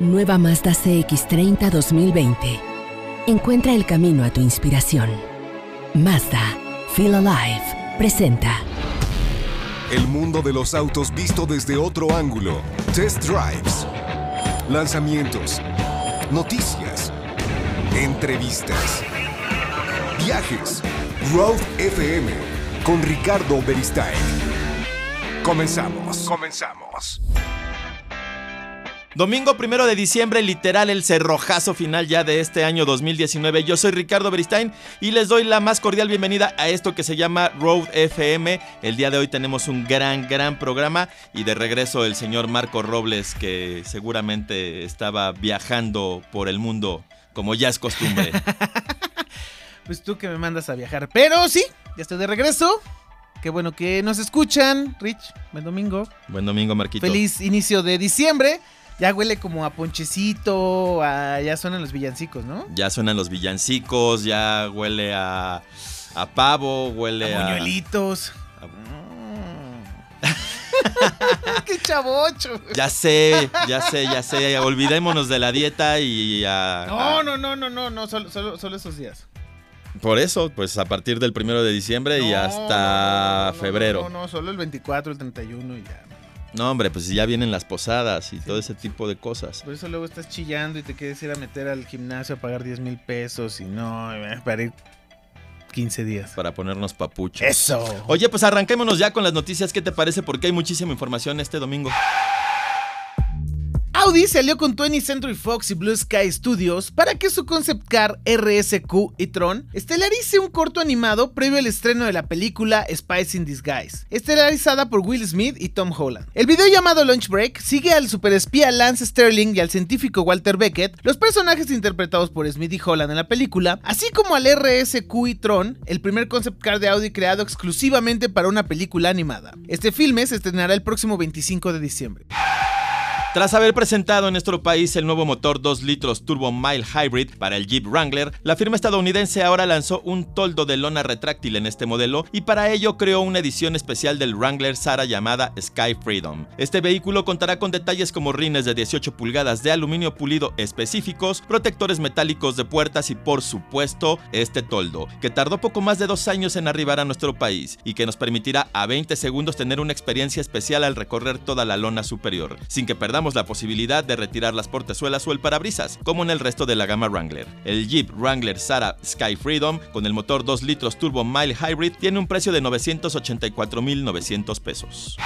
Nueva Mazda CX30 2020. Encuentra el camino a tu inspiración. Mazda, Feel Alive, presenta. El mundo de los autos visto desde otro ángulo. Test drives. Lanzamientos. Noticias. Entrevistas. Viajes. Road FM. Con Ricardo Beristain. Comenzamos. Comenzamos. Domingo primero de diciembre, literal el cerrojazo final ya de este año 2019. Yo soy Ricardo Beristain y les doy la más cordial bienvenida a esto que se llama Road FM. El día de hoy tenemos un gran, gran programa y de regreso el señor Marco Robles que seguramente estaba viajando por el mundo como ya es costumbre. pues tú que me mandas a viajar. Pero sí, ya estoy de regreso. Qué bueno que nos escuchan, Rich. Buen domingo. Buen domingo, Marquito. Feliz inicio de diciembre. Ya huele como a ponchecito, ya suenan los villancicos, ¿no? Ya suenan los villancicos, ya huele a, a pavo, huele a... Buñuelitos. ¡Qué chavocho! Ya sé, ya sé, ya sé. Olvidémonos de la dieta y a... No, no, no, no, no, no, solo, solo, esos días. Por eso, pues a partir del primero de diciembre y hasta febrero. No, no, solo el 24, el 31 y ya. No, hombre, pues ya vienen las posadas y todo ese tipo de cosas. Por eso luego estás chillando y te quieres ir a meter al gimnasio a pagar 10 mil pesos y no, eh, para ir 15 días. Para ponernos papuchos. Eso. Oye, pues arranquémonos ya con las noticias. ¿Qué te parece? Porque hay muchísima información este domingo. Audi se alió con 20th Century Fox y Blue Sky Studios para que su concept car RSQ y Tron estelarice un corto animado previo al estreno de la película Spice in Disguise, estelarizada por Will Smith y Tom Holland. El video llamado Lunch Break sigue al superespía Lance Sterling y al científico Walter Beckett, los personajes interpretados por Smith y Holland en la película, así como al RSQ y Tron, el primer concept car de Audi creado exclusivamente para una película animada. Este filme se estrenará el próximo 25 de diciembre. Tras haber presentado en nuestro país el nuevo motor 2 litros Turbo Mile Hybrid para el Jeep Wrangler, la firma estadounidense ahora lanzó un toldo de lona retráctil en este modelo y para ello creó una edición especial del Wrangler Sara llamada Sky Freedom. Este vehículo contará con detalles como rines de 18 pulgadas de aluminio pulido específicos, protectores metálicos de puertas y por supuesto este toldo, que tardó poco más de dos años en arribar a nuestro país y que nos permitirá a 20 segundos tener una experiencia especial al recorrer toda la lona superior, sin que perdamos la posibilidad de retirar las portezuelas o el parabrisas, como en el resto de la gama Wrangler. El Jeep Wrangler Sara Sky Freedom, con el motor 2 litros Turbo Mile Hybrid, tiene un precio de 984.900 pesos.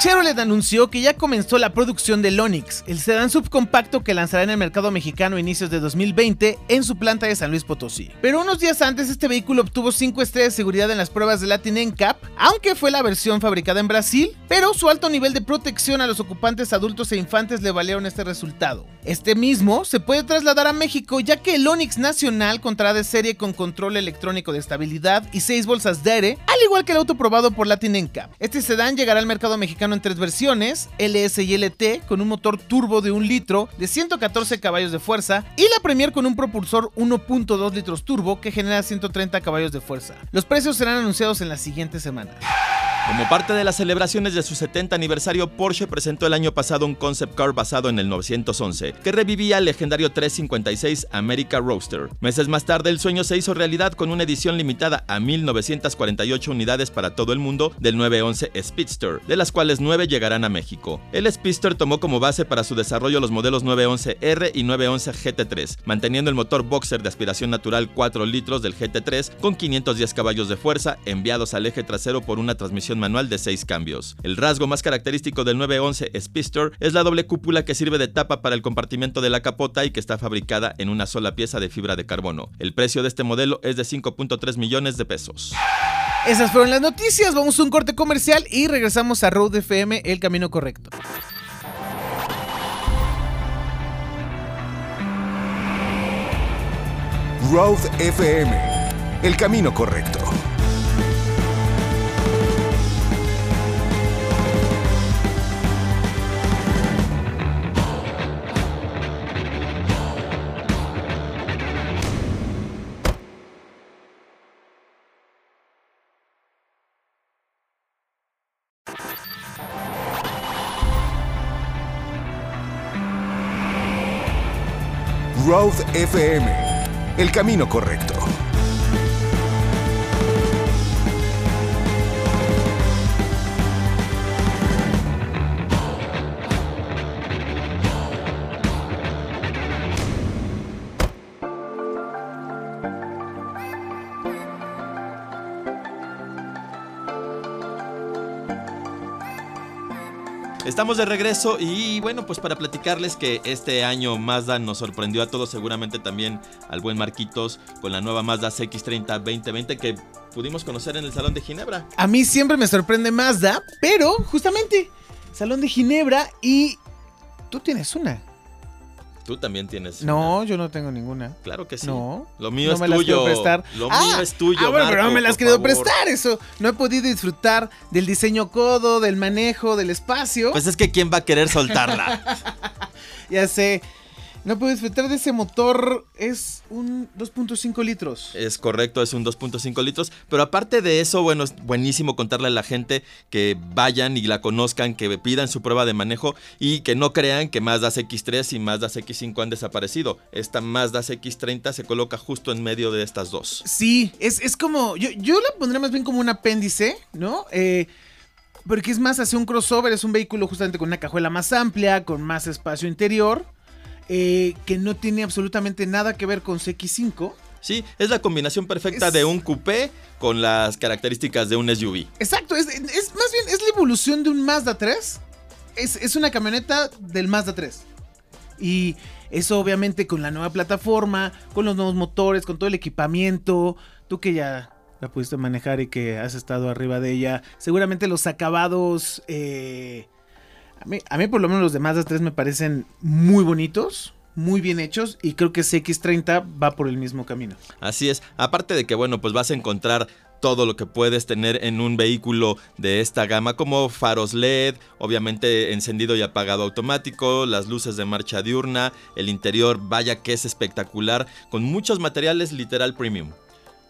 Chevrolet anunció que ya comenzó la producción del Onix, el sedán subcompacto que lanzará en el mercado mexicano a inicios de 2020 en su planta de San Luis Potosí. Pero unos días antes este vehículo obtuvo 5 estrellas de seguridad en las pruebas de Latin NCAP, aunque fue la versión fabricada en Brasil, pero su alto nivel de protección a los ocupantes adultos e infantes le valieron este resultado. Este mismo se puede trasladar a México ya que el Onix nacional contará de serie con control electrónico de estabilidad y 6 bolsas de aire, al igual que el auto probado por Latin NCAP. Este sedán llegará al mercado mexicano en tres versiones, LS y LT, con un motor turbo de un litro de 114 caballos de fuerza, y la Premier con un propulsor 1.2 litros turbo que genera 130 caballos de fuerza. Los precios serán anunciados en las siguientes semanas. Como parte de las celebraciones de su 70 aniversario, Porsche presentó el año pasado un concept car basado en el 911, que revivía el legendario 356 America Roadster. Meses más tarde, el sueño se hizo realidad con una edición limitada a 1948 unidades para todo el mundo del 911 Speedster, de las cuales 9 llegarán a México. El Speedster tomó como base para su desarrollo los modelos 911R y 911 GT3, manteniendo el motor boxer de aspiración natural 4 litros del GT3 con 510 caballos de fuerza enviados al eje trasero por una transmisión manual de 6 cambios. El rasgo más característico del 911 Speedster es la doble cúpula que sirve de tapa para el compartimento de la capota y que está fabricada en una sola pieza de fibra de carbono. El precio de este modelo es de 5.3 millones de pesos. Esas fueron las noticias, vamos a un corte comercial y regresamos a Road FM, el camino correcto. Road FM, el camino correcto. FM, el camino correcto. Estamos de regreso y bueno, pues para platicarles que este año Mazda nos sorprendió a todos, seguramente también al buen Marquitos, con la nueva Mazda CX30 2020 que pudimos conocer en el Salón de Ginebra. A mí siempre me sorprende Mazda, pero justamente, Salón de Ginebra y tú tienes una. Tú también tienes. No, una. yo no tengo ninguna. Claro que sí. No. Lo mío no es me las tuyo. quiero prestar. Lo Ah, mío es tuyo. Ah, bueno, pero no me las favor. prestar. Eso. No he podido disfrutar del diseño codo, del manejo, del espacio. Pues es que quién va a querer soltarla. ya sé. No puedo disfrutar de ese motor. Es un 2.5 litros. Es correcto, es un 2.5 litros. Pero aparte de eso, bueno, es buenísimo contarle a la gente que vayan y la conozcan, que pidan su prueba de manejo y que no crean que Mazda CX3 y Mazda CX5 han desaparecido. Esta Mazda CX30 se coloca justo en medio de estas dos. Sí, es, es como. Yo, yo la pondría más bien como un apéndice, ¿no? Eh, porque es más hacia un crossover, es un vehículo justamente con una cajuela más amplia, con más espacio interior, eh, que no tiene absolutamente nada que ver con CX5. Sí, es la combinación perfecta Es- de un coupé con las características de un SUV. Exacto, es, es más bien, es la evolución de un Mazda 3. Es, es una camioneta del Mazda 3. Y eso obviamente con la nueva plataforma, con los nuevos motores, con todo el equipamiento. Tú que ya la pudiste manejar y que has estado arriba de ella, seguramente los acabados... eh, a, mí, a mí por lo menos los de Mazda 3 me parecen muy bonitos, muy bien hechos y creo que CX30 va por el mismo camino. Así es, aparte de que bueno, pues vas a encontrar todo lo que puedes tener en un vehículo de esta gama, como faros LED, obviamente encendido y apagado automático, las luces de marcha diurna, el interior, vaya que es espectacular, con muchos materiales literal premium.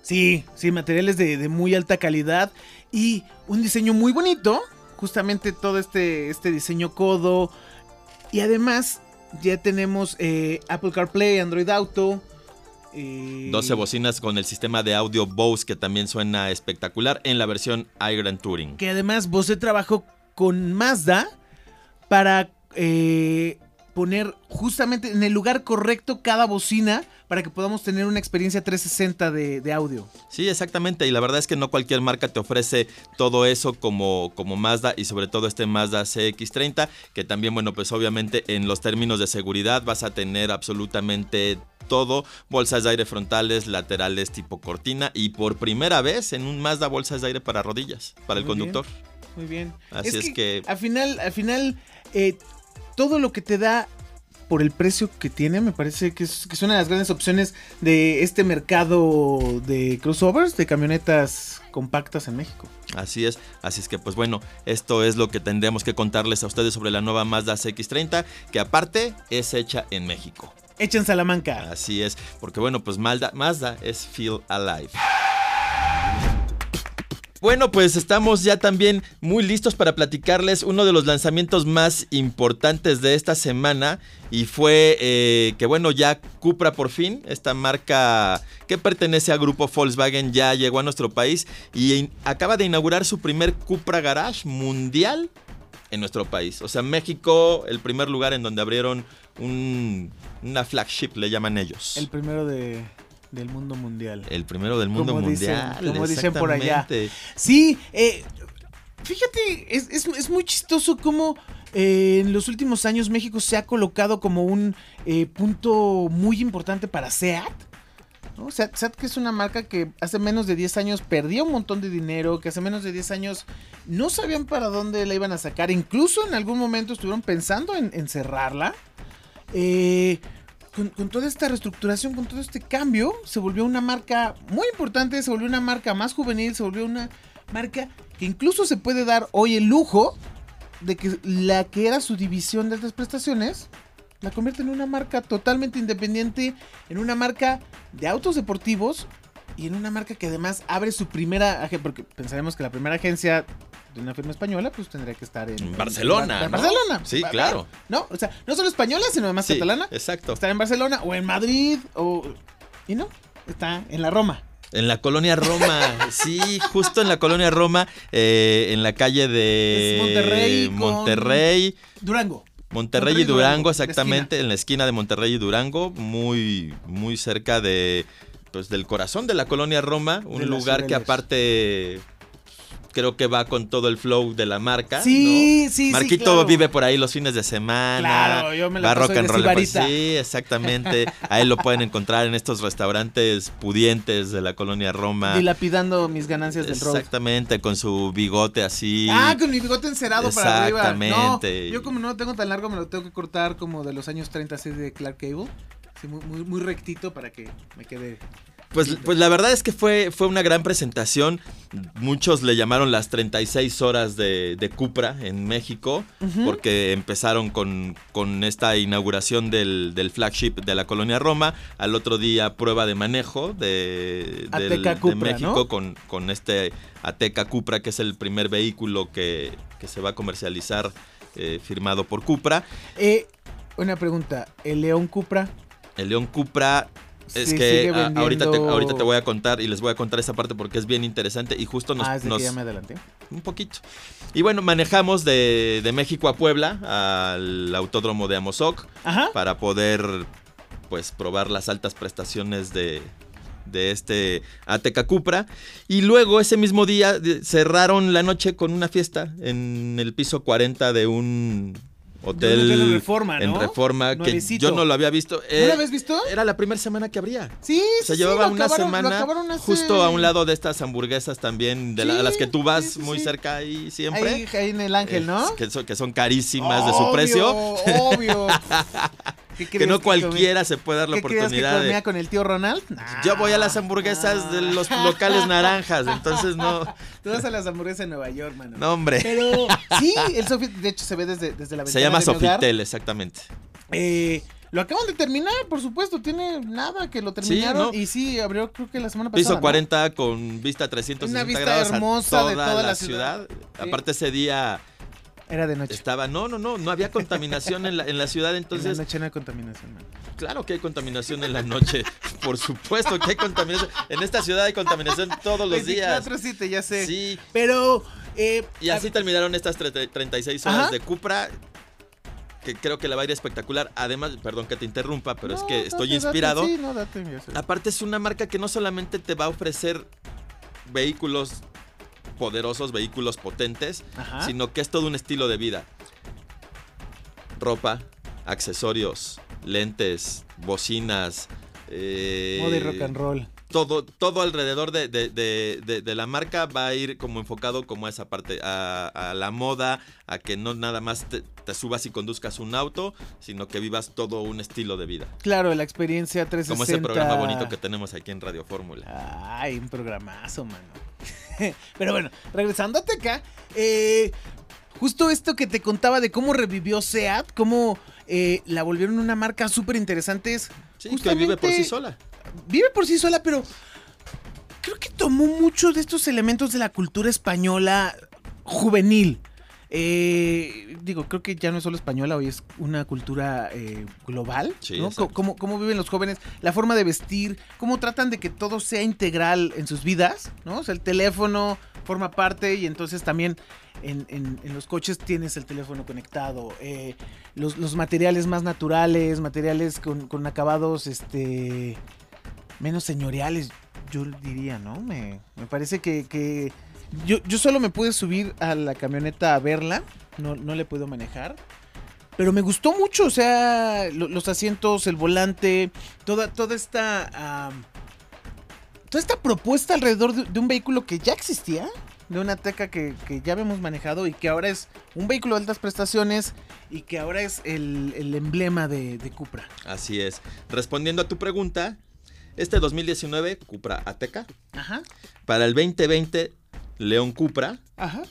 Sí, sí, materiales de, de muy alta calidad y un diseño muy bonito. Justamente todo este, este diseño codo. Y además ya tenemos eh, Apple CarPlay, Android Auto. eh, 12 bocinas con el sistema de audio Bose que también suena espectacular en la versión iGrand Touring. Que además Bose trabajó con Mazda para eh, poner justamente en el lugar correcto cada bocina para que podamos tener una experiencia 360 de, de audio. Sí, exactamente. Y la verdad es que no cualquier marca te ofrece todo eso como, como Mazda y sobre todo este Mazda CX30, que también, bueno, pues obviamente en los términos de seguridad vas a tener absolutamente todo, bolsas de aire frontales, laterales tipo cortina y por primera vez en un Mazda bolsas de aire para rodillas, para el bien. conductor. Muy bien. Así es que- Al final, al final, eh, todo lo que te da por el precio que tiene, me parece que es, que es una de las grandes opciones de este mercado de crossovers, de camionetas compactas en México. Así es, así es que pues bueno, esto es lo que tendremos que contarles a ustedes sobre la nueva Mazda CX30, que aparte es hecha en México. Hecha en Salamanca. Así es, porque bueno, pues Mazda, Mazda es Feel Alive. Bueno, pues estamos ya también muy listos para platicarles uno de los lanzamientos más importantes de esta semana y fue eh, que bueno, ya Cupra por fin, esta marca que pertenece al grupo Volkswagen ya llegó a nuestro país y acaba de inaugurar su primer Cupra Garage mundial en nuestro país. O sea, México, el primer lugar en donde abrieron un- una flagship, le llaman ellos. El primero de, del mundo mundial. El primero del mundo Como dicen- mundial. como dicen por allá. Sí, eh, fíjate, es, es- es muy chistoso cómo eh, en los últimos años México se ha colocado como un eh, punto muy importante para SEAT. ¿no? SEAT, SEAT que es una marca que hace menos de 10 años perdía un montón de dinero, que hace menos de 10 años no sabían para dónde la iban a sacar, incluso en algún momento estuvieron pensando en, en cerrarla. Eh, con, toda esta reestructuración, con todo este cambio, se volvió una marca muy importante, se volvió una marca más juvenil, se volvió una marca que incluso se puede dar hoy el lujo de que la que era su división de altas prestaciones la convierte en una marca totalmente independiente, en una marca de autos deportivos y en una marca que además abre su primera porque pensaremos que la primera agencia de una firma española, pues tendría que estar en, En Barcelona, en ¿no? Barcelona. Sí, ver, claro. No, o sea, no solo española, sino además Sí, catalana. exacto. Estar en Barcelona o en Madrid o... Y no, está en la Roma. En la colonia Roma, sí, justo en la colonia Roma, eh, en la calle de Es Monterrey Monterrey, Durango. Monterrey Monterrey y Durango, la exactamente, en la esquina de Monterrey y Durango, muy, muy cerca de, pues, del corazón de la colonia Roma, un lugar que aparte creo que va con todo el flow de la marca. Sí, ¿no? sí, sí, Marquito claro. vive por ahí los fines de semana. Claro, yo me la rock and roll sibarita. Sí, exactamente. Ahí lo pueden encontrar en estos restaurantes pudientes de la colonia Roma. Dilapidando mis ganancias del road. Exactamente, con su bigote así. Ah, con mi bigote encerado para arriba. Exactamente. No, yo como no lo tengo tan largo, me lo tengo que cortar como de los años 30 así de Clark Cable. Sí, muy, muy, muy rectito para que me quede. Pues, pues la verdad es que fue, fue una gran presentación. Muchos le llamaron las 36 horas de, de Cupra en México, porque empezaron con, con esta inauguración del, del flagship de la colonia Roma. Al otro día, prueba de manejo de, del- de México ¿no? con, con este Ateca Cupra, que es el primer vehículo que, que se va a comercializar eh, firmado por Cupra. Eh, una pregunta. ¿El León Cupra? El León Cupra es Sí, que a- ahorita, te, ahorita te voy a contar y les voy a contar esa parte porque es bien interesante y justo nos... ah, nos- que ya me adelanté. un poquito. Y bueno, manejamos de, de México a Puebla al autódromo de Amozoc Ajá. para poder pues probar las altas prestaciones de, de este Ateca Cupra. Y luego ese mismo día cerraron la noche con una fiesta en el piso 40 de un hotel, hotel en Reforma, en ¿no? Reforma, que yo no lo había visto. ¿No Eh, lo habías visto? Era la primera semana que abría. Sí, Se sí, llevaba una acabaron- semana hace- justo a un lado de estas hamburguesas también, de la- a las que tú vas Sí, muy cerca ahí siempre. Ahí, ahí en el Ángel, ¿no? Eh, que, son, que son carísimas de su precio. Obvio. ¿Qué Que no cualquiera se puede dar la ¿Qué que oportunidad de. con el tío Ronald? Yo voy a las hamburguesas de los locales naranjas, entonces no. Tú vas a las hamburguesas en Nueva York, mano. No, hombre. Pero sí, el Sofi, de hecho se ve desde, desde la ventana Se llama de hogar. Sofitel, exactamente. Eh, lo acaban de terminar, por supuesto, tiene nada que lo terminaron ¿no? y sí, abrió creo que la semana pasada. Piso ¿no? 40 con vista 360 Una vista grados a hermosa de toda, toda la, la ciudad. ciudad. Sí. Aparte ese día Era de noche. estaba, no, no, no, no había contaminación en la, en la ciudad, en la entonces noche no hay contaminación, mano. claro que hay contaminación en la noche, por supuesto que hay contaminación. En esta ciudad hay contaminación todos los días. 24/7, ya sé. Sí, Pero eh, y así terminaron estas tre- 36 horas Ajá. de Cupra. Que creo que la va a ir espectacular. Además, perdón que te interrumpa, pero es No, que estoy date, inspirado. sí, no, date. Aparte es una marca que no solamente te va a ofrecer vehículos poderosos, vehículos potentes, Ajá. sino que es todo un estilo de vida. Ropa, accesorios, lentes, bocinas. eh, Moda y rock and roll. Todo, todo alrededor de, de- de- la marca va a ir como enfocado como a esa parte, a, a la moda, a que no nada más te, te subas y conduzcas un auto, sino que vivas todo un estilo de vida. Claro, la experiencia 360. Como ese programa bonito que tenemos aquí en Radio Fórmula. Ay, un programazo, mano. Pero bueno, regresando a Teca, eh, justo esto que te contaba de cómo revivió SEAT, cómo eh, la volvieron una marca súper interesante es Sí, que vive por sí sola. vive por sí sola, pero creo que tomó mucho de estos elementos de la cultura española juvenil. Eh, digo, creo que ya no es solo española, hoy es una cultura eh, global. Sí, ¿no? Cómo, cómo viven los jóvenes, la forma de vestir, cómo tratan de que todo sea integral en sus vidas, ¿no? O sea, el teléfono forma parte y entonces también en, en- en los coches tienes el teléfono conectado. eh, los, los materiales más naturales, materiales con, con acabados, este menos señoriales, yo diría, ¿no? Me, me parece que, que yo, yo solo me pude subir a la camioneta a verla, no, no le puedo manejar. Pero me gustó mucho, o sea, lo- los asientos, el volante, toda, toda esta. toda esta propuesta alrededor de, de un vehículo que ya existía, de una teca que, que ya habíamos manejado y que ahora es un vehículo de altas prestaciones y que ahora es el, el emblema de, de Cupra. Así es. Respondiendo a tu pregunta, este 2019, Cupra Ateca. Ajá, Para el 2020, León Cupra. ajá,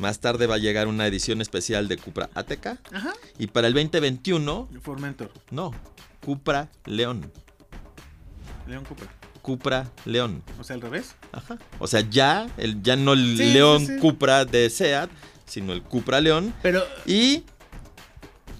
Más tarde va a llegar una edición especial de Cupra Ateca. ajá. Y para el 2021, Formentor, no, Cupra León. León Cupra. Cupra León. O sea, al revés. Ajá. O sea, ya, el, ya no el Sí, León sí, sí. Cupra de SEAT, sino el Cupra León. Pero Y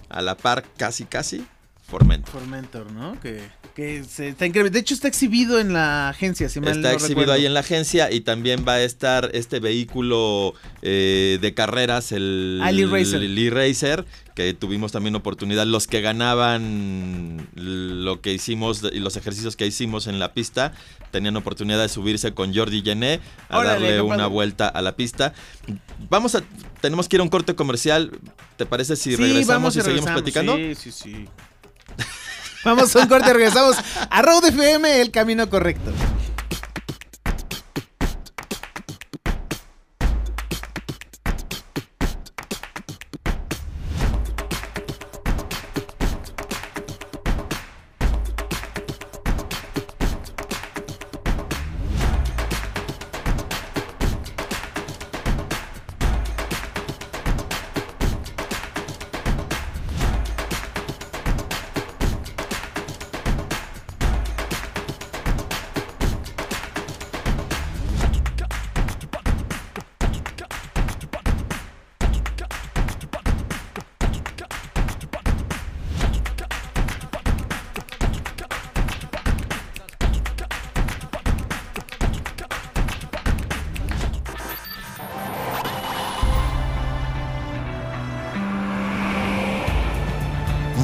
a la par, casi, casi, Formentor. Formentor, ¿no? Que, que se está increíble. De hecho, está exhibido en la agencia, si mal Está no exhibido recuerdo. ahí en la agencia y también va a estar este vehículo eh, de carreras, el Ah, el E-Racer. el E-Racer, que tuvimos también oportunidad. Los que ganaban lo que hicimos y los ejercicios que hicimos en la pista tenían oportunidad de subirse con Jordi Gené a Órale, darle una padre. vuelta a la pista. Vamos a, tenemos que ir a un corte comercial. ¿Te parece si Sí, regresamos vamos y y seguimos regresamos. platicando? Sí, sí, sí. Vamos a un corte, regresamos a Road FM, el camino correcto.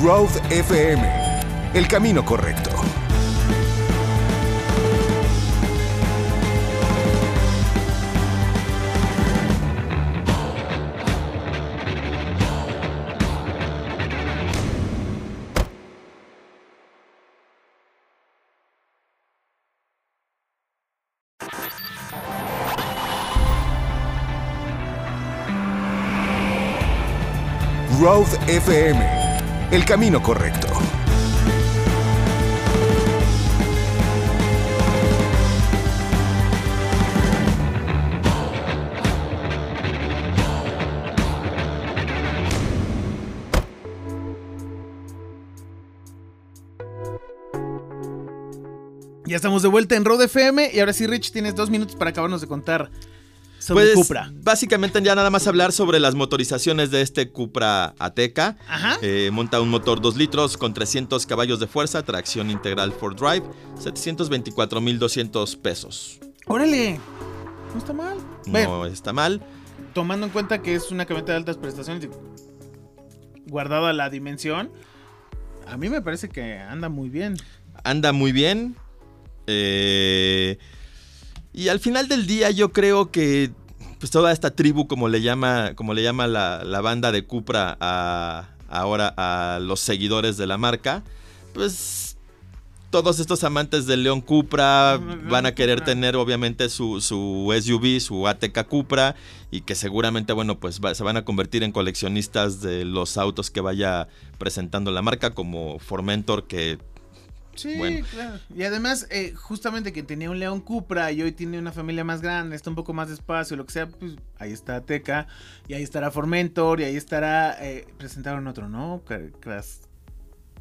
Road FM. El camino correcto. Road FM. El camino correcto. Ya estamos de vuelta en Road FM y ahora sí, Rich, tienes dos minutos para acabarnos de contar sobre Pues Cupra. básicamente ya nada más hablar sobre las motorizaciones de este Cupra Ateca. Ajá. Eh, monta un motor 2 litros con 300 caballos de fuerza, tracción integral 4Drive, 724.200 pesos. Órale. No está mal. No está mal. tomando en cuenta que es una camioneta de altas prestaciones guardada la dimensión, a mí me parece que anda muy bien. Anda muy bien. Eh, y al final del día yo creo que pues toda esta tribu, como le llama, como le llama la, la banda de Cupra a, ahora a los seguidores de la marca, pues todos estos amantes del León Cupra van a querer tener obviamente su, su SUV, su ATK Cupra y que seguramente, bueno, pues va- se van a convertir en coleccionistas de los autos que vaya presentando la marca como Formentor que Sí, Bueno. claro. Y además, eh, justamente que tenía un León Cupra y hoy tiene una familia más grande, está un poco más despacio, lo que sea, pues ahí está Teca, y ahí estará Formentor, y ahí estará, eh, presentaron otro, ¿no? Cras-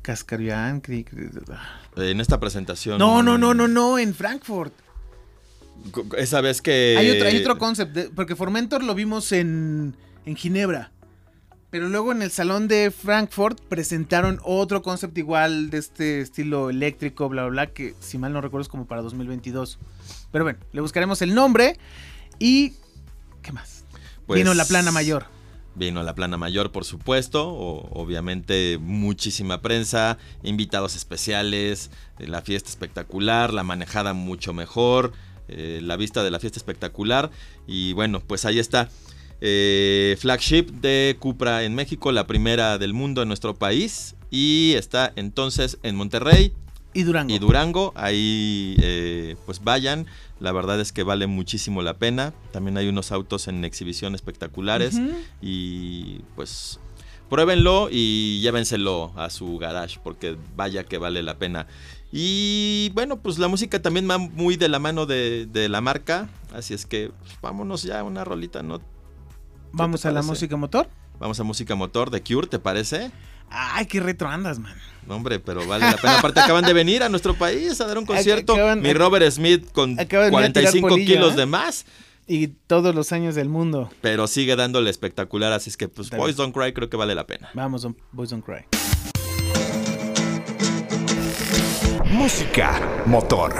Cascarian, cri- cri- en esta presentación... No, no, no, no, no, en Frankfurt. Esa vez que... Hay otro, hay otro concept, de- porque Formentor lo vimos en, en Ginebra. Pero luego en el salón de Frankfurt presentaron otro concept igual de este estilo eléctrico, bla, bla, bla, que si mal no recuerdo es como para 2022. Pero bueno, le buscaremos el nombre y... ¿Qué más? Pues, Vino la plana mayor. Vino la plana mayor, por supuesto. o- obviamente, muchísima prensa, invitados especiales, eh, la fiesta espectacular, la manejada mucho mejor, eh, la vista de la fiesta espectacular. Y bueno, pues ahí está. Eh, flagship de Cupra en México, la primera del mundo en nuestro país. Y está entonces en Monterrey, Y Durango. y Durango. Ahí eh, pues vayan. La verdad es que vale muchísimo la pena. También hay unos autos en exhibición espectaculares. Y pues pruébenlo y llévenselo a su garage porque vaya que vale la pena. Y bueno, pues la música también va muy de la mano de, de la marca. Así es que pues, vámonos ya a una rolita, ¿no? Vamos a la música motor. Vamos a música motor de Cure, ¿te parece? Ay, qué retro andas, man. hombre, pero vale la pena. Aparte acaban de venir a nuestro país a dar un concierto. Mi Robert Smith con 45 kilos de más. Y todos los años del mundo. Pero sigue dándole espectacular, así es que pues Boys Don't Cry creo que vale la pena. Vamos, Boys Don't Cry. Música, motor.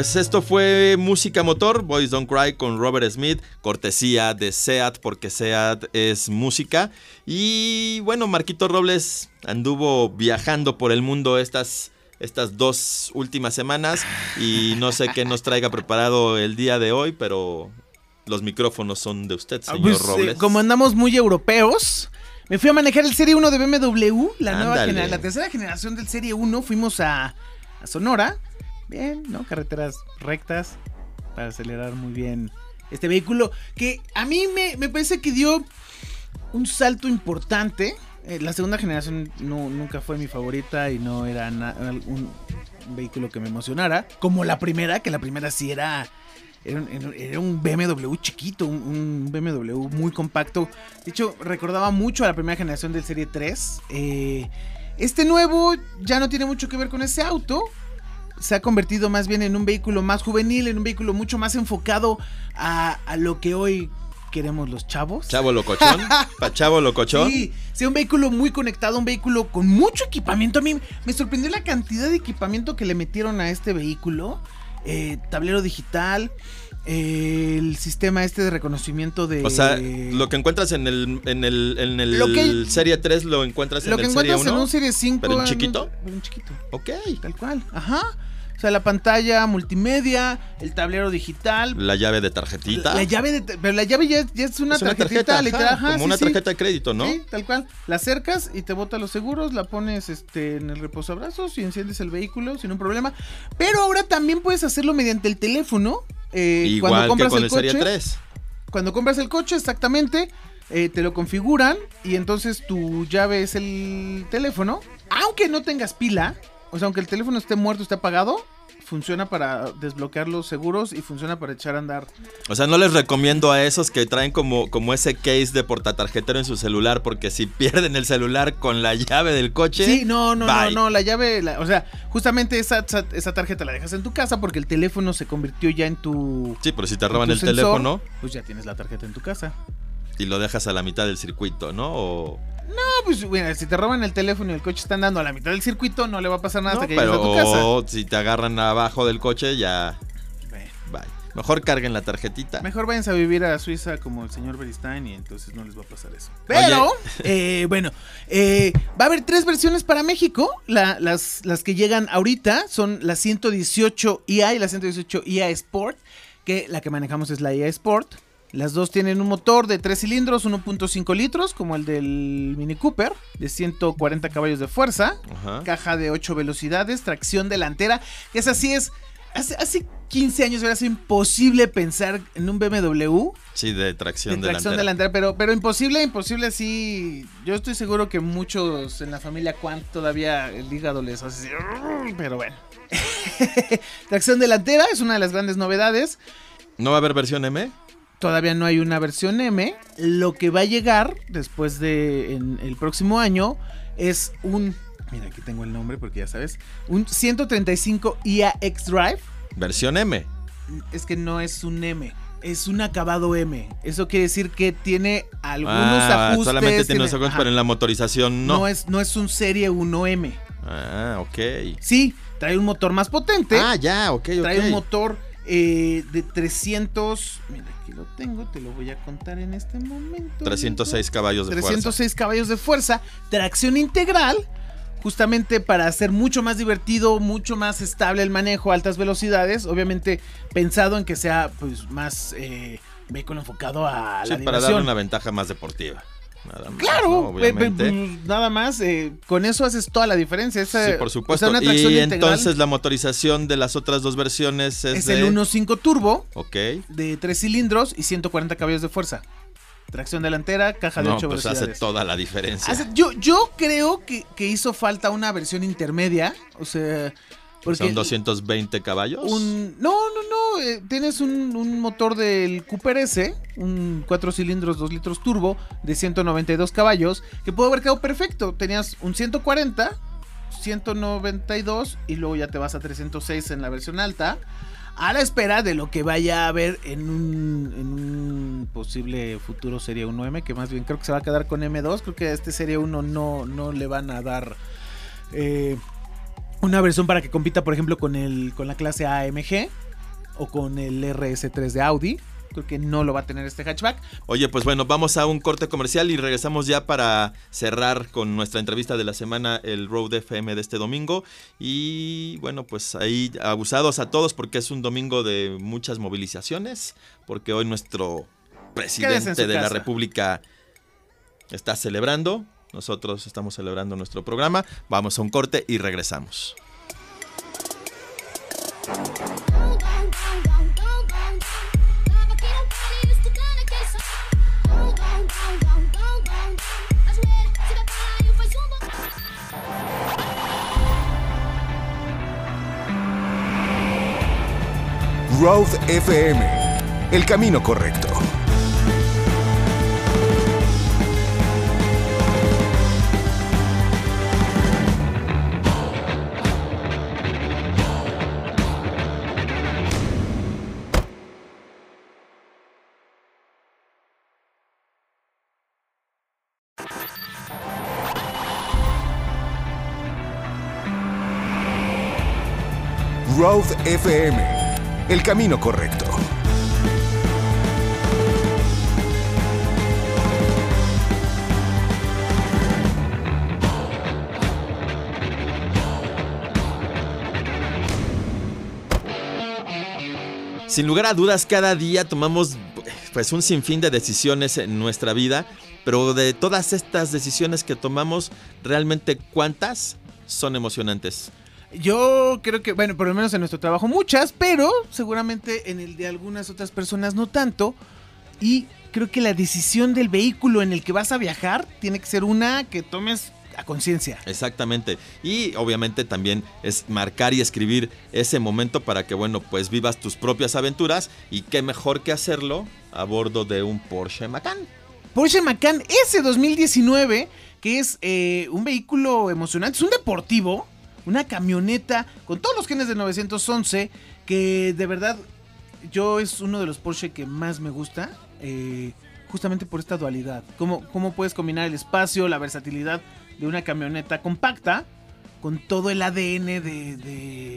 Pues esto fue Música Motor, Boys Don't Cry con Robert Smith, cortesía de SEAT, porque SEAT es música. Y bueno, Marquito Robles anduvo viajando por el mundo estas, estas dos últimas semanas y no sé qué nos traiga preparado el día de hoy, pero los micrófonos son de usted, ah, señor pues, eh, Robles. como andamos muy europeos, me fui a manejar el Serie 1 de BMW, la nueva la tercera generación del Serie 1. Fuimos a, a Sonora bien, ¿no? Carreteras rectas para acelerar muy bien este vehículo que a mí me, parece que dio un salto importante. Eh, la segunda generación no, nunca fue mi favorita y no era un vehículo que me emocionara. Como la primera, que la primera sí era era un, BMW chiquito, un, BMW muy compacto. De hecho, recordaba mucho a la primera generación del Serie 3. Eh, este nuevo ya no tiene mucho que ver con ese auto se ha convertido más bien en un vehículo más juvenil, en un vehículo mucho más enfocado a, lo que hoy queremos los chavos. Chavo locochón. pa chavo locochón. Sí, sí, un vehículo muy conectado, un vehículo con mucho equipamiento. A mí me sorprendió la cantidad de equipamiento que le metieron a este vehículo. Eh, tablero digital, el sistema este de reconocimiento de... O sea, lo que encuentras en el, en el, en el Serie 3 lo encuentras en el Serie 1. Lo que encuentras en un Serie 5. ¿Pero en chiquito? En chiquito. Ok. Tal cual, ajá. O sea, la pantalla multimedia, el tablero digital. La llave de tarjetita. La, llave de. Pero la llave ya, es una, tarjetita, literal. como una tarjeta de crédito, ¿no? Sí, tal cual. La acercas y te bota los seguros, la pones este, en el reposabrazos y enciendes el vehículo sin un problema. Pero ahora también puedes hacerlo mediante el teléfono. Eh, Igual cuando compras que con el, coche, Serie 3. Cuando compras el coche, exactamente. Eh, te lo configuran y entonces tu llave es el teléfono. Aunque no tengas pila, o sea, aunque el teléfono esté muerto, esté apagado, funciona para desbloquear los seguros y funciona para echar a andar. O sea, no les recomiendo a esos que traen como, como ese case de portatarjetero en su celular, porque si pierden el celular con la llave del coche. Sí, no, no, no, no, la llave, o sea, justamente esa, esa, tarjeta la dejas en tu casa porque el teléfono se convirtió ya en tu. Sí, pero si te roban el teléfono. Pues ya tienes la tarjeta en tu casa. Y lo dejas a la mitad del circuito, ¿no? O... No, pues bueno, si te roban el teléfono y el coche está andando a la mitad del circuito, no le va a pasar nada hasta que llegues a tu casa. O si te agarran abajo del coche, ya. Bye. Mejor carguen la tarjetita. Mejor váyanse a vivir a Suiza como el señor Beristain y entonces no les va a pasar eso. Pero, eh, bueno, eh, va a haber tres versiones para México. las, las que llegan ahorita son la 118 IA y la 118 IA Sport, que la que manejamos es la IA Sport. Las dos tienen un motor de 3 cilindros, 1.5 litros, como el del Mini Cooper, de 140 caballos de fuerza, caja de 8 velocidades, tracción delantera, que es así es. Hace, 15 años era imposible pensar en un BMW. Sí, de tracción, de tracción delantera. pero, pero imposible, imposible así. Yo estoy seguro que muchos en la familia Quant todavía el hígado les hace así, pero bueno. tracción delantera es una de las grandes novedades. ¿No va a haber versión M? Todavía no hay una versión M. Lo que va a llegar después de el próximo año es un. Mira, aquí tengo el nombre porque ya sabes. Un 135 IA X Drive. Versión M. Es que no es un M. Es un acabado M. Eso quiere decir que tiene algunos ah, ajustes. Solamente tiene los ojos, pero en la motorización no. No es, no es un Serie 1M. Ah, ok. Sí, trae un motor más potente. Ah, ya, ok, ok. Trae un motor eh, de 300. Mira, aquí lo tengo, te lo voy a contar en este momento. 306 caballos de 306 fuerza. caballos de fuerza, tracción integral, justamente para hacer mucho más divertido, mucho más estable el manejo a altas velocidades. Obviamente, pensado en que sea pues más eh, vehículo enfocado a la sí, para darle una ventaja más deportiva. Nada más, claro, pues, nada más, eh, con eso haces toda la diferencia. sí, por supuesto. y entonces la motorización de las otras dos versiones es, es el 1.5 turbo ok de 3 cilindros y 140 caballos de fuerza. Tracción delantera, caja de 8 pues hace toda la diferencia. yo, yo creo que, que hizo falta una versión intermedia, o sea ¿Son 220 caballos? Un, no, no, no. Eh, tienes un, motor del Cooper S, un 4 cilindros, 2 litros turbo de 192 caballos, que pudo haber quedado perfecto. Tenías un 140, 192 y luego ya te vas a 306 en la versión alta. A la espera de lo que vaya a haber en un, en un posible futuro Serie 1M, que más bien creo que se va a quedar con M2. Creo que a este Serie 1 no, no le van a dar. Eh, una versión para que compita, por ejemplo, con, el, con la clase AMG o con el RS3 de Audi. Creo que no lo va a tener este hatchback. Oye, pues bueno, vamos a un corte comercial y regresamos ya para cerrar con nuestra entrevista de la semana, el Road FM de este domingo. Y bueno, pues ahí abusados a todos porque es un domingo de muchas movilizaciones, porque hoy nuestro presidente de la República está celebrando nosotros estamos celebrando nuestro programa. Vamos a un corte y regresamos. Road FM, el camino correcto. FM, el camino correcto. Sin lugar a dudas, cada día tomamos pues un sinfín de decisiones en nuestra vida, pero de todas estas decisiones que tomamos, realmente cuántas son emocionantes. Yo creo que, bueno, por lo menos en nuestro trabajo muchas, pero seguramente en el de algunas otras personas no tanto. Y creo que la decisión del vehículo en el que vas a viajar tiene que ser una que tomes a conciencia. Exactamente. Y obviamente también es marcar y escribir ese momento para que, bueno, pues vivas tus propias aventuras y qué mejor que hacerlo a bordo de un Porsche Macan. Porsche Macan S 2019, que es eh, un vehículo emocionante, es un deportivo, una camioneta con todos los genes del 911, que de verdad yo es uno de los Porsche que más me gusta. Eh, justamente por esta dualidad. ¿Cómo, ¿Cómo puedes combinar el espacio, la versatilidad de una camioneta compacta con todo el ADN de...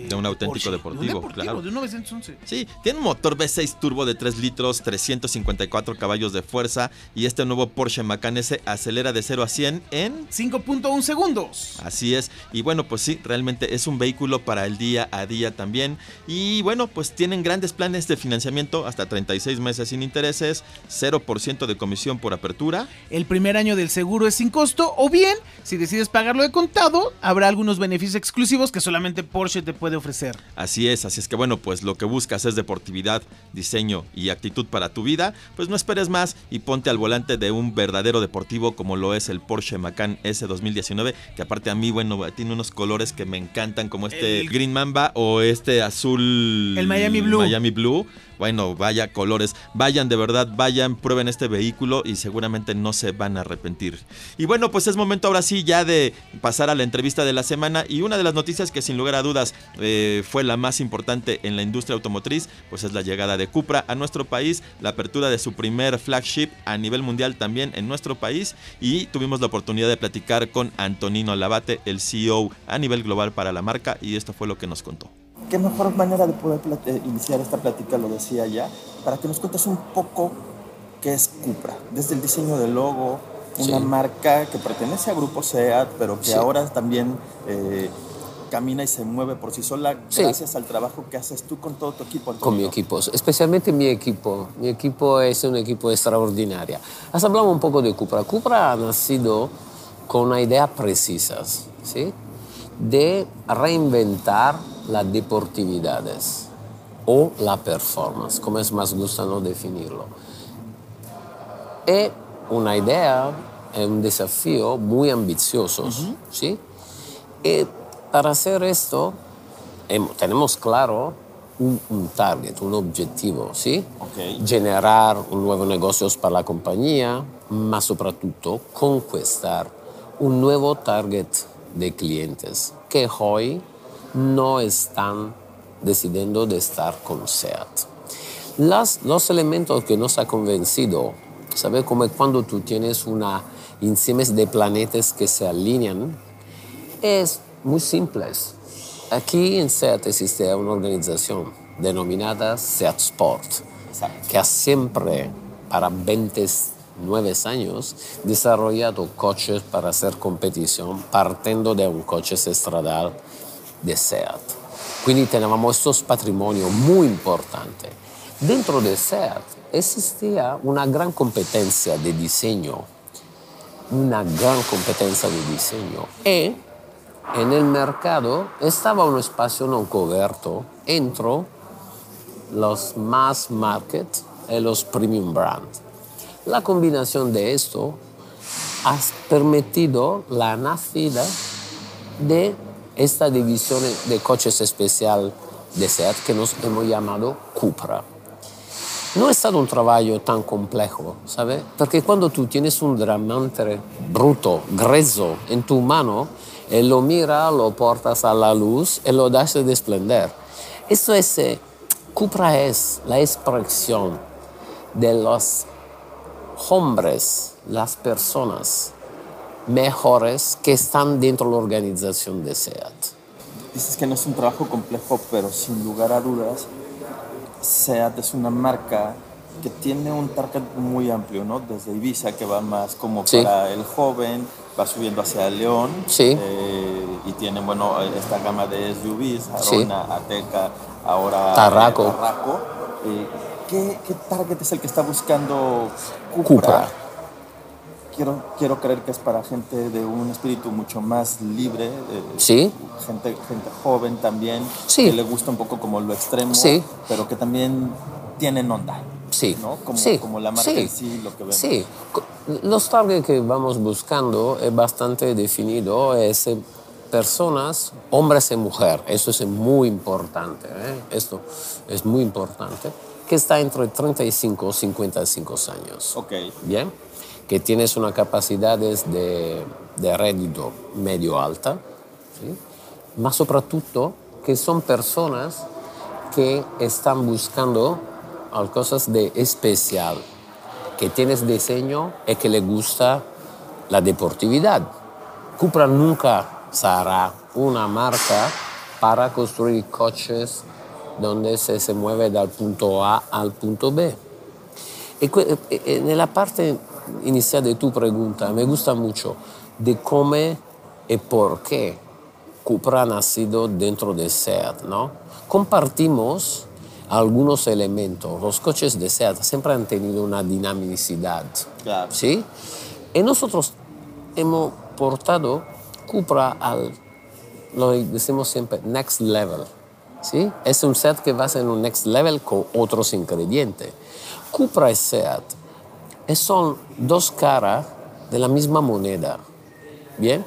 De, un auténtico deportivo, claro. De un 911. Sí, tiene un motor V6 turbo de 3 litros, 354 caballos de fuerza y este nuevo Porsche Macan S acelera de 0 a 100 en... 5.1 segundos. Así es. Y bueno, pues sí, realmente es un vehículo para el día a día también. Y bueno, pues tienen grandes planes de financiamiento hasta 36 meses sin intereses, 0% de comisión por apertura. El primer año del seguro es sin costo o bien, si decides pagarlo de contado, habrá algunos beneficios exclusivos que solamente Porsche te puede ofrecer. Así es, así es que bueno, pues lo que buscas es deportividad, diseño y actitud para tu vida, pues no esperes más y ponte al volante de un verdadero deportivo como lo es el Porsche Macan S 2019, que aparte a mí, bueno, tiene unos colores que me encantan como este Green Mamba o este azul... El Miami Blue. Miami Blue bueno, vaya colores, vayan de verdad, vayan, prueben este vehículo y seguramente no se van a arrepentir. Y bueno, pues es momento ahora sí ya de pasar a la entrevista de la semana. Y una de las noticias que sin lugar a dudas eh, fue la más importante en la industria automotriz, pues es la llegada de Cupra a nuestro país, la apertura de su primer flagship a nivel mundial también en nuestro país. Y tuvimos la oportunidad de platicar con Antonino Labate, el CEO a nivel global para la marca y esto fue lo que nos contó qué mejor manera de poder eh, iniciar esta plática, lo decía ya, para que nos cuentes un poco qué es Cupra, desde el diseño del logo, una marca que pertenece a Grupo SEAT, pero que ahora también eh, camina y se mueve por sí sola gracias al trabajo que haces tú con todo tu equipo. Con mi equipo, especialmente mi equipo. Mi equipo es un equipo extraordinario. Has hablado un poco de Cupra. Cupra ha nacido con una idea precisa, ¿sí? De reinventar la deportividad o la performance, como es más gusta no definirlo. Es una idea, es un desafío muy ambicioso, ¿sí? Y para hacer esto, tenemos claro un, target, un objetivo, ¿sí? Generar un nuevo negocio para la compañía, más sobre todo conquistar un nuevo target de clientes que hoy no están decidiendo de estar con SEAT. Las, los elementos que nos ha convencido, ¿sabes? Como cuando tú tienes una insimes de planetas que se alinean, es muy simple. Aquí en SEAT existe una organización denominada SEAT Sport, que ha siempre, para 29 años, desarrollado coches para hacer competición partiendo de un coche estradal SEAT. Quindi tenevamo questo patrimonio muy importante. Dentro de SEAT existía una gran competencia de diseño, una gran competencia de diseño. Y en el mercado estaba un espacio no cubierto entre los mass market y los premium brands. La combinación de esto ha permitido la nacida de esta división de coches especial de SEAT que nos hemos llamado Cupra. No es estado un trabajo tan complejo, ¿sabes? Porque cuando tú tienes un diamante bruto, grezzo en tu mano, y lo mira, lo portas a la luz y lo das de esplender. Eso es, eh, Cupra es la expresión de los hombres, las personas mejores que están dentro de la organización de SEAT. Dices que no es un trabajo complejo, pero sin lugar a dudas, SEAT es una marca que tiene un target muy amplio, ¿no? Desde Ibiza, que va más como para el joven, va subiendo hacia León, sí. Eh, y tiene, bueno, esta gama de SUVs, Arona, Ateca, ahora Tarraco. Tarraco. Eh, ¿qué, ¿qué, target es el que está buscando Cupra? Cupra quiero, quiero creer que es para gente de un espíritu mucho más libre, sí. gente, gente joven también, sí. que le gusta un poco como lo extremo, sí. pero que también tienen onda. Sí, ¿no? Como, sí, como la marca sí, en sí, lo que vemos. Sí, Co- los targets que vamos buscando es bastante definido, es personas, hombres y mujeres, eso es muy importante, ¿eh? esto es muy importante, que está entre 35 y 55 años. Ok. Bien, que tienes una capacidad de, de rédito medio alta, ¿sí? mas soprattutto que son personas que están buscando cosas de especial, que tienes diseño y que le gusta la deportividad. Cupra nunca será una marca para construir coches donde se, se mueve dal punto A al punto B. E, e- e nella parte iniziale di tu pregunta me gusta mucho de come e por qué Cupra ha nacido dentro de SEAT, ¿no? Compartimos algunos elementos. Los coches de SEAT siempre han tenido una dinamicidad, Claro. ¿sí? Y nosotros hemos portado Cupra al, lo decimos siempre, next level, ¿sí? Es un SEAT que va a ser un next level con otros ingredientes. Cupra y SEAT son dos caras de la misma moneda, ¿bien?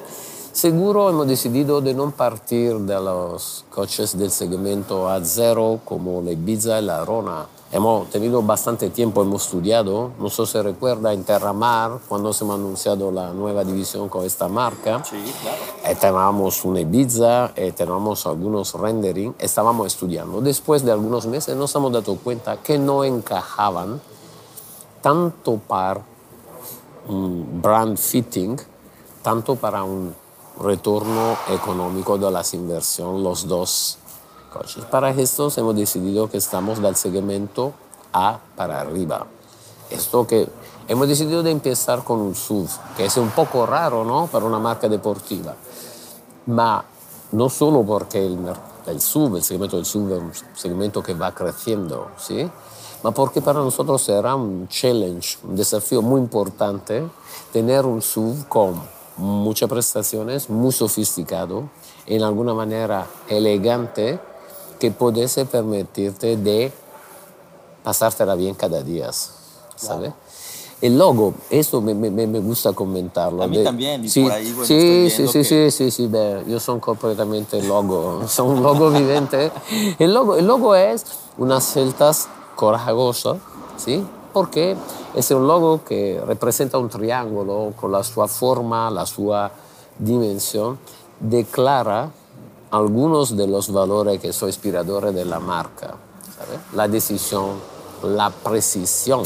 Seguro hemos decidido de no partir de los coches del segmento A0 como la Ibiza y la Arona. Hemos tenido bastante tiempo, hemos estudiado, no sé si se recuerda en Terramar, cuando se ha anunciado la nueva división con esta marca. Sí, claro. Eh, teníamos una Ibiza, eh, teníamos algunos rendering, estábamos estudiando. Después de algunos meses nos hemos dado cuenta que no encajaban tanto para un brand fitting, tanto para un retorno económico de las inversiones, los dos coches. Para esto hemos decidido que estamos del segmento A para arriba. Esto que hemos decidido de empezar con un SUV, que es un poco raro, ¿no? Para una marca deportiva. Ma no solo porque el, el SUV, el segmento del SUV es un segmento que va creciendo, ¿sí? Ma porque para nosotros será un challenge, un desafío muy importante tener un SUV con muchas prestaciones, muy sofisticado, en alguna manera elegante, que pudiese permitirte de pasártela bien cada día, ¿sabes? El logo, eso me, me- me gusta comentarlo. A mí de- también, y sí, por ahí, bueno, sí, sí, sí, que- sí, sí, sí, ve, yo soy completamente logo, soy un logo vivente. El logo, el logo es unas celtas corajosas, ¿sí? Porque es un logo que representa un triángulo con la sua forma, la sua dimensión, declara algunos de los valores que son inspiradores de la marca, ¿sabes? La decisión, la precisión,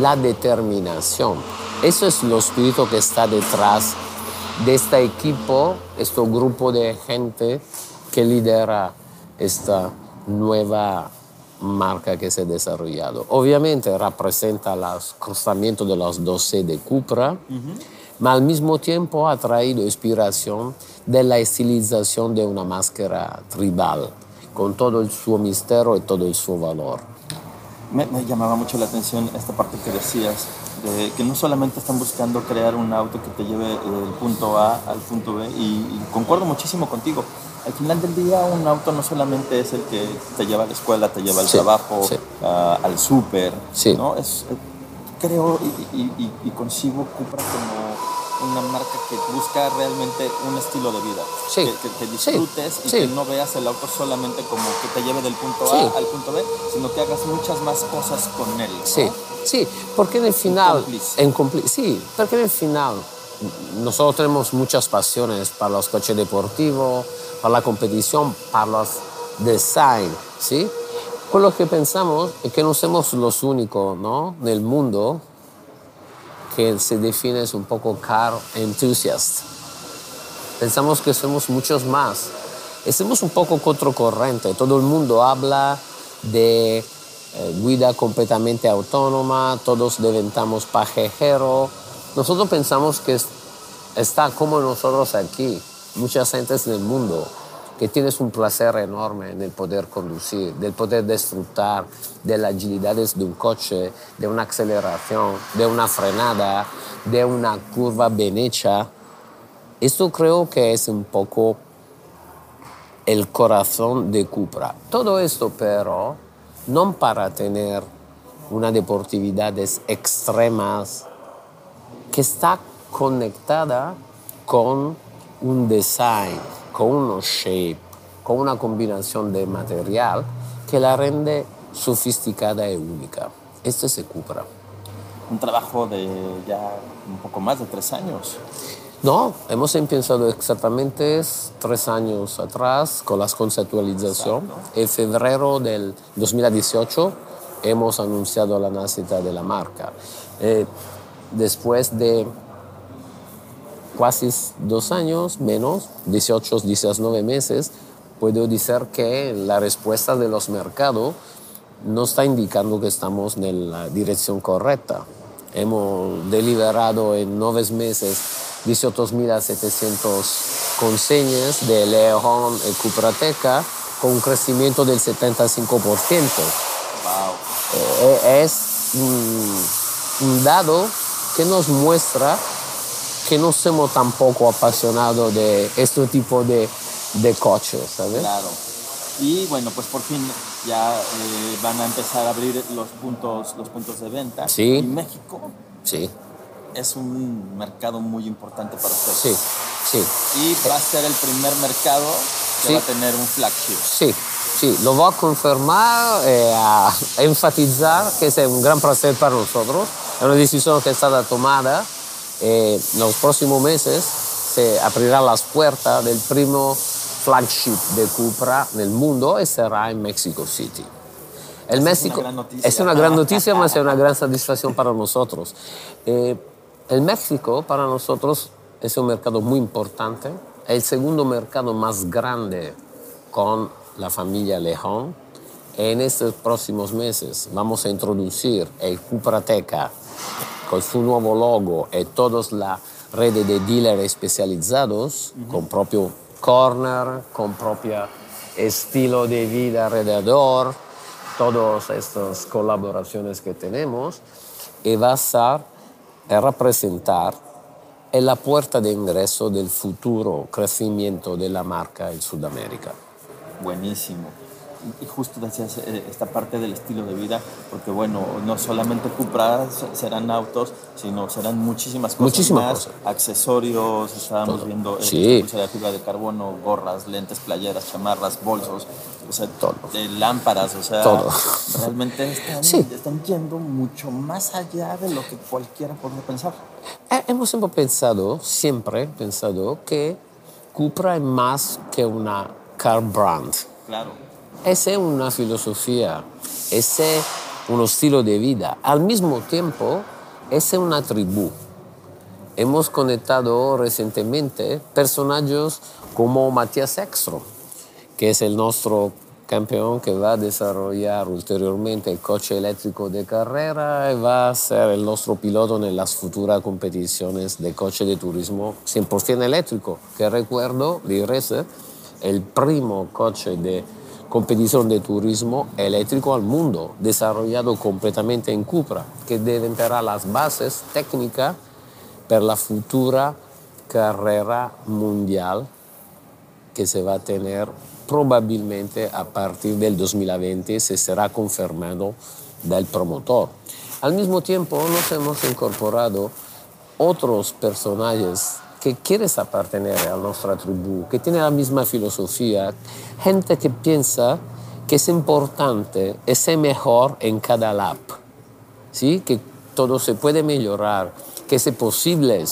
la determinación. Eso es lo espíritu que está detrás de este equipo, este grupo de gente que lidera esta nueva marca que se ha desarrollado. Obviamente representa el cruzamiento de los 12 de Cupra, pero al mismo tiempo ha traído inspiración de la estilización de una máscara tribal, con todo el su misterio y todo el su valor. Me, me llamaba mucho la atención esta parte que decías, de que no solamente están buscando crear un auto que te lleve del punto A al punto B, y, y concuerdo muchísimo contigo. Al final del día, un auto no solamente es el que te lleva a la escuela, te lleva al Sí, trabajo, sí. al súper, Sí. ¿no? Es, eh, creo y, y- y- y concibo Cupra como una marca que busca realmente un estilo de vida. Sí, Que, que- que sí, disfrutes y sí. que no veas el auto solamente como que te lleve del punto A al punto B, sino que hagas muchas más cosas con él. ¿no? Sí, sí, porque en el final, en sí, porque en el final nosotros tenemos muchas pasiones para los coches deportivos, para la competición, para los design, ¿sí? Con lo que pensamos es que no somos los únicos, ¿no? Del mundo que se define es un poco car enthusiast. Pensamos que somos muchos más. Y somos un poco contracorriente. Todo el mundo habla de eh, guida completamente autónoma, todos deventamos pajeros. Nosotros pensamos que es- está como nosotros aquí, muchas gentes en el mundo, que tienes un placer enorme en el poder conducir, del poder disfrutar de las agilidades de un coche, de una aceleración, de una frenada, de una curva bien hecha. Esto creo que es un poco el corazón de Cupra. Todo esto, pero, no para tener una deportividad extrema que está conectada con un design, con unos shape, con una combinación de material que la rende sofisticada y única. Este se Cupra. Un trabajo de ya un poco más de tres años. No, hemos empezado exactamente tres años atrás con la conceptualización. En febrero del 2018 hemos anunciado la nacida de la marca. Eh, después de casi dos años, menos, 18, 19 meses, puedo decir que la respuesta de los mercados no está indicando que estamos en la dirección correcta. Hemos deliberado en nueve meses 18.700 conseñas de León y Cuprateca con un crecimiento del 75%. Wow. Eh, es un, dado que nos muestra que no somos tampoco apasionados de este tipo de, de coches, ¿sabes? Claro. Y bueno, pues por fin ya eh, van a empezar a abrir los puntos, los puntos de venta. Sí. En México. Sí es un mercado muy importante para ustedes. Sí, sí. Y va a ser el primer mercado que va a tener un flagship. Sí, sí, lo voy a confirmar, eh, a enfatizar que es un gran placer para nosotros. Es una decisión que está tomada. Eh, en los próximos meses se abrirá las puertas del primo flagship de Cupra en el mundo y será en Mexico City. El México es una gran noticia, pero es una gran satisfacción para nosotros. Eh, el México para nosotros es un mercado muy importante, es el segundo mercado más grande con la familia Lejón. En estos próximos meses vamos a introducir el Cuprateca con su nuevo logo y todas las redes de dealers especializados, con propio corner, con propio estilo de vida alrededor, todas estas colaboraciones que tenemos, y va a ser es representar es la puerta de ingreso del futuro crecimiento de la marca en Sudamérica. Buenísimo. Y justo decías eh, esta parte del estilo de vida, porque bueno, no solamente Cupra serán autos, sino serán muchísimas cosas muchísimas más, cosas. accesorios, estábamos viendo eh, sí. de fibra de carbono, gorras, lentes, playeras, chamarras, bolsos, o sea, todo. De lámparas, o sea, todo. realmente están, están yendo mucho más allá de lo que cualquiera podría pensar. Eh, hemos siempre pensado, siempre pensado que Cupra es más que una car brand. Claro. Esa es una filosofía, ese es un estilo de vida. Al mismo tiempo, esa es una tribu. Hemos conectado recientemente personajes como Matías Extro, que es el nuestro campeón que va a desarrollar ulteriormente el coche eléctrico de carrera y va a ser el nuestro piloto en las futuras competiciones de coche de turismo 100% eléctrico, que recuerdo, Racer, el primo coche de competición de turismo eléctrico al mundo, desarrollado completamente en Cupra, que deben tener las bases técnicas para la futura carrera mundial que se va a tener probablemente a partir del 2020, se será confirmado del promotor. Al mismo tiempo, nos hemos incorporado otros personajes que quieres apartener a nuestra tribu, que tiene la misma filosofía, gente que piensa que es importante ser mejor en cada lap, ¿sí? que todo se puede mejorar, que es posible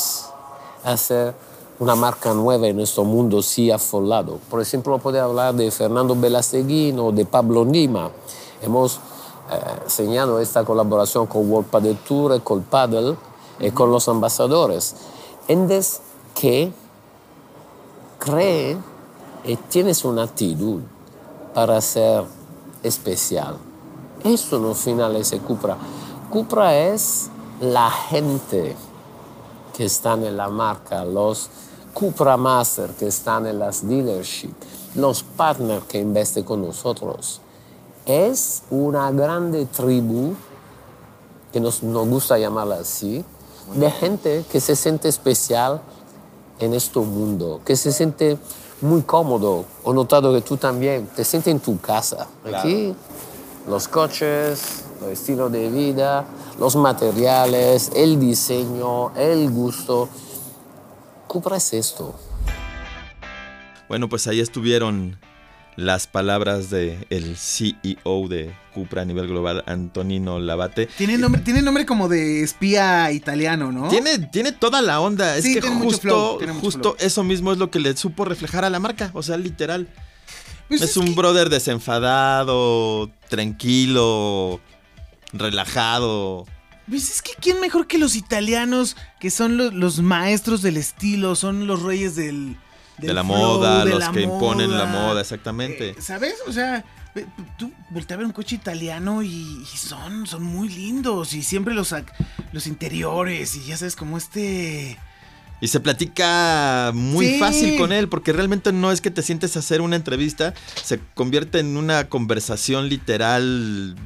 hacer una marca nueva en nuestro mundo sí afolado. Por ejemplo, puede hablar de Fernando Belasteguín o de Pablo Nima. Hemos eh, esta colaboración con World Padel Tour, con Paddle y con los ambasadores. Endes que cree y tienes una actitud para ser especial. Eso no final es Cupra. Cupra es la gente que están en la marca, los Cupra Master que están en las dealerships, los partners que invisten con nosotros. Es una grande tribu, que nos, nos gusta llamarla así, de gente que se siente especial en este mundo, que se siente muy cómodo. He notado que tú también te sientes en tu casa. Aquí los coches, el estilo de vida, los materiales, el diseño, el gusto. Cupra es esto. Bueno, pues ahí estuvieron las palabras del el CEO de Cupra a nivel global, Antonino Labate. Tiene nombre, tiene nombre como de espía italiano, ¿no? Tiene, tiene toda la onda. Es Sí, que tiene mucho justo, flow, tiene mucho justo flow. eso mismo es lo que le supo reflejar a la marca. O sea, literal. Pues es, es un que- brother desenfadado, tranquilo, relajado. Pues es que quién mejor que los italianos, que son los, los maestros del estilo, son los reyes del... del de la flow, moda, de los la que imponen la moda. exactamente. Eh, ¿Sabes? O sea, tú volteas a ver un coche italiano y, y son, son muy lindos y siempre los, los interiores y ya sabes, como este... Y se platica muy Sí. fácil con él, porque realmente no es que te sientes a hacer una entrevista, se convierte en una conversación literal.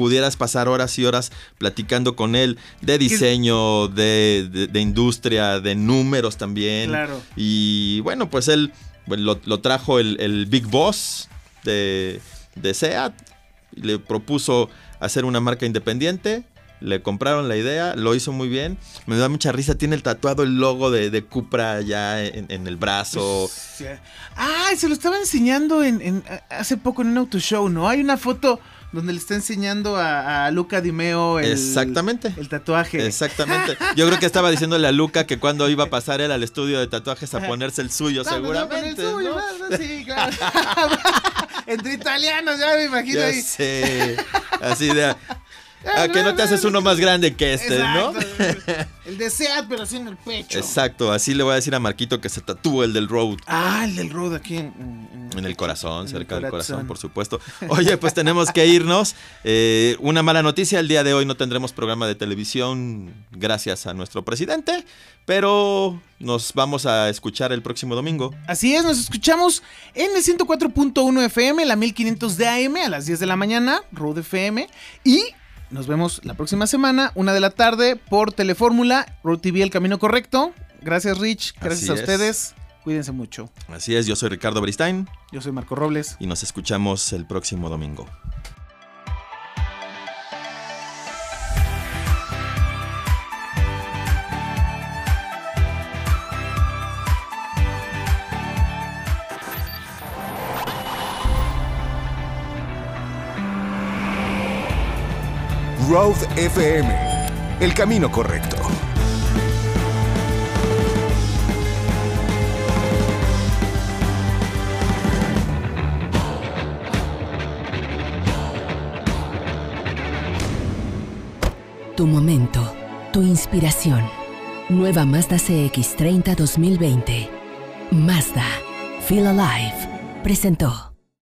Pudieras pasar horas y horas platicando con él de diseño, de, de- de industria, de números también. Claro. Y bueno, pues él bueno, lo, lo trajo el, el Big Boss de, de SEAT. y Le propuso hacer una marca independiente. Le compraron la idea, lo hizo muy bien. Me da mucha risa, tiene el tatuado el logo de, de Cupra ya en, en el brazo. Sí. Ah, se lo estaba enseñando en, en- hace poco en un auto show, ¿no? Hay una foto donde le está enseñando a, a Luca Di Meo el, Exactamente. el tatuaje. Exactamente. Yo creo que estaba diciéndole a Luca que cuando iba a pasar él al estudio de tatuajes a ponerse el suyo, seguramente. el suyo, ¿no? Sí, claro. Entre italianos, ya me imagino Ya ahí. sé. Así de. A que no te haces uno más grande que este, ¿no? El de Seat, pero así en el pecho. Exacto, así le voy a decir a Marquito que se tatúe el del Road. Ah, el del road aquí en, en- el corazón, el cerca del corazón, por supuesto. Oye, pues tenemos que irnos. Eh, una mala noticia, el día de hoy no tendremos programa de televisión gracias a nuestro presidente, pero nos vamos a escuchar el próximo domingo. Así es, nos escuchamos en el 104.1 FM, la 1500 de AM a las 10 de la mañana, Road FM. Y nos vemos la próxima semana, una de la tarde, por Telefórmula, Road TV El Camino Correcto. Gracias, Rich. Gracias Así a es. Cuídense mucho. Así es, yo soy Ricardo Beristain Yo soy Marco Robles. y nos escuchamos el próximo domingo. Road FM. El camino correcto. Tu momento, tu inspiración. Nueva Mazda CX30 2020. Mazda. Feel Alive. Presentó.